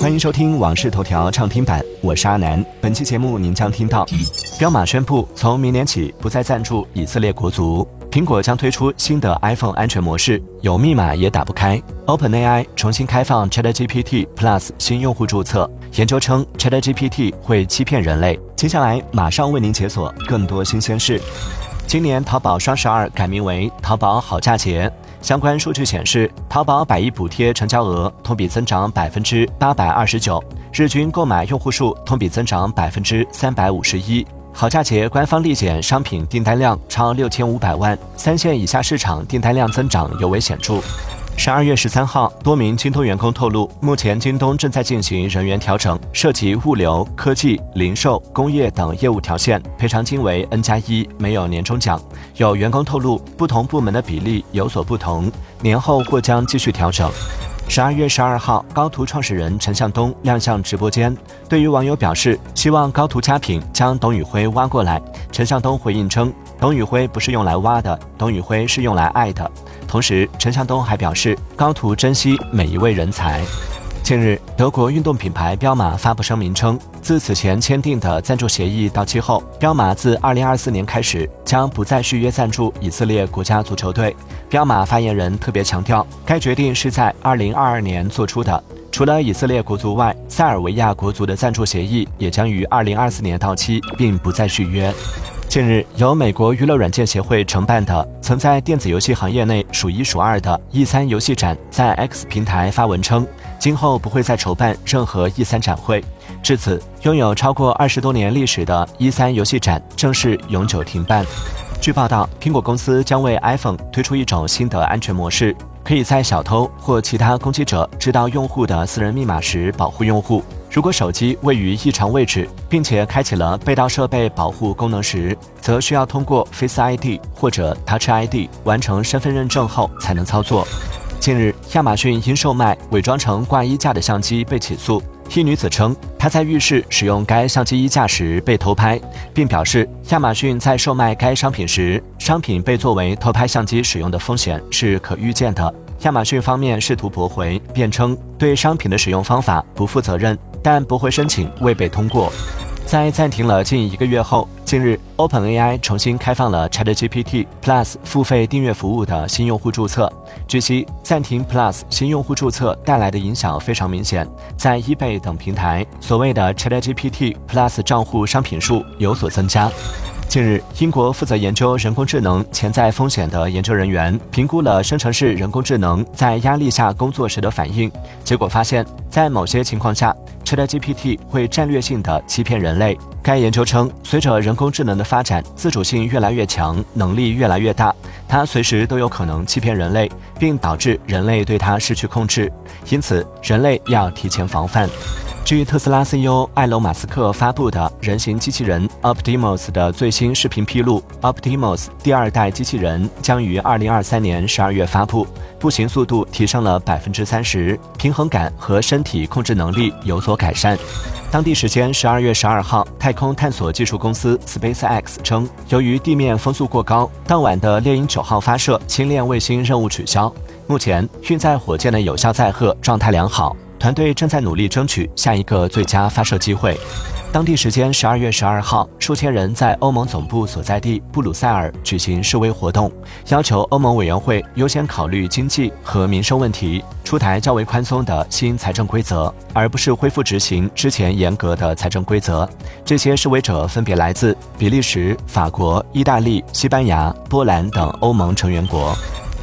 欢迎收听《往事头条》畅听版，我是阿南。本期节目您将听到：彪马宣布从明年起不再赞助以色列国足；苹果将推出新的 iPhone 安全模式，有密码也打不开；OpenAI 重新开放 ChatGPT Plus 新用户注册。研究称 ChatGPT 会欺骗人类。接下来马上为您解锁更多新鲜事。今年淘宝双十二改名为淘宝好价钱。相关数据显示，淘宝百亿补贴成交额同比增长百分之八百二十九，日均购买用户数同比增长百分之三百五十一。好价节官方立减商品订单量超六千五百万，三线以下市场订单量增长尤为显著。十二月十三号，多名京东员工透露，目前京东正在进行人员调整，涉及物流、科技、零售、工业等业务条线，赔偿金为 N 加一，没有年终奖。有员工透露，不同部门的比例有所不同，年后或将继续调整。十二月十二号，高途创始人陈向东亮相直播间，对于网友表示希望高途佳品将董宇辉挖过来。陈向东回应称，董宇辉不是用来挖的，董宇辉是用来爱的。同时，陈向东还表示，高途珍惜每一位人才。近日，德国运动品牌彪马发布声明称，自此前签订的赞助协议到期后，彪马自2024年开始将不再续约赞助以色列国家足球队。彪马发言人特别强调，该决定是在2022年做出的。除了以色列国足外，塞尔维亚国足的赞助协议也将于2024年到期，并不再续约。近日，由美国娱乐软件协会承办的、曾在电子游戏行业内数一数二的 E3 游戏展，在 X 平台发文称，今后不会再筹办任何 E3 展会。至此，拥有超过二十多年历史的 E3 游戏展正式永久停办。据报道，苹果公司将为 iPhone 推出一种新的安全模式，可以在小偷或其他攻击者知道用户的私人密码时保护用户。如果手机位于异常位置，并且开启了被盗设备保护功能时，则需要通过 Face ID 或者 Touch ID 完成身份认证后才能操作。近日，亚马逊因售卖伪装成挂衣架的相机被起诉。一女子称，她在浴室使用该相机衣架时被偷拍，并表示亚马逊在售卖该商品时，商品被作为偷拍相机使用的风险是可预见的。亚马逊方面试图驳回，辩称对商品的使用方法不负责任。但驳回申请未被通过。在暂停了近一个月后，近日 OpenAI 重新开放了 ChatGPT Plus 付费订阅服务的新用户注册。据悉，暂停 Plus 新用户注册带来的影响非常明显，在 eBay 等平台，所谓的 ChatGPT Plus 账户商品数有所增加。近日，英国负责研究人工智能潜在风险的研究人员评估了生成式人工智能在压力下工作时的反应，结果发现，在某些情况下，ChatGPT 会战略性的欺骗人类。该研究称，随着人工智能的发展，自主性越来越强，能力越来越大，它随时都有可能欺骗人类，并导致人类对它失去控制。因此，人类要提前防范。据特斯拉 CEO 埃隆·马斯克发布的人形机器人 Optimus 的最新视频披露，Optimus 第二代机器人将于2023年12月发布，步行速度提升了百分之三十，平衡感和身体控制能力有所改善。当地时间12月12号，太空探索技术公司 SpaceX 称，由于地面风速过高，当晚的猎鹰九号发射星链卫星任务取消。目前，运载火箭的有效载荷状态良好。团队正在努力争取下一个最佳发射机会。当地时间十二月十二号，数千人在欧盟总部所在地布鲁塞尔举行示威活动，要求欧盟委员会优先考虑经济和民生问题，出台较为宽松的新财政规则，而不是恢复执行之前严格的财政规则。这些示威者分别来自比利时、法国、意大利、西班牙、波兰等欧盟成员国。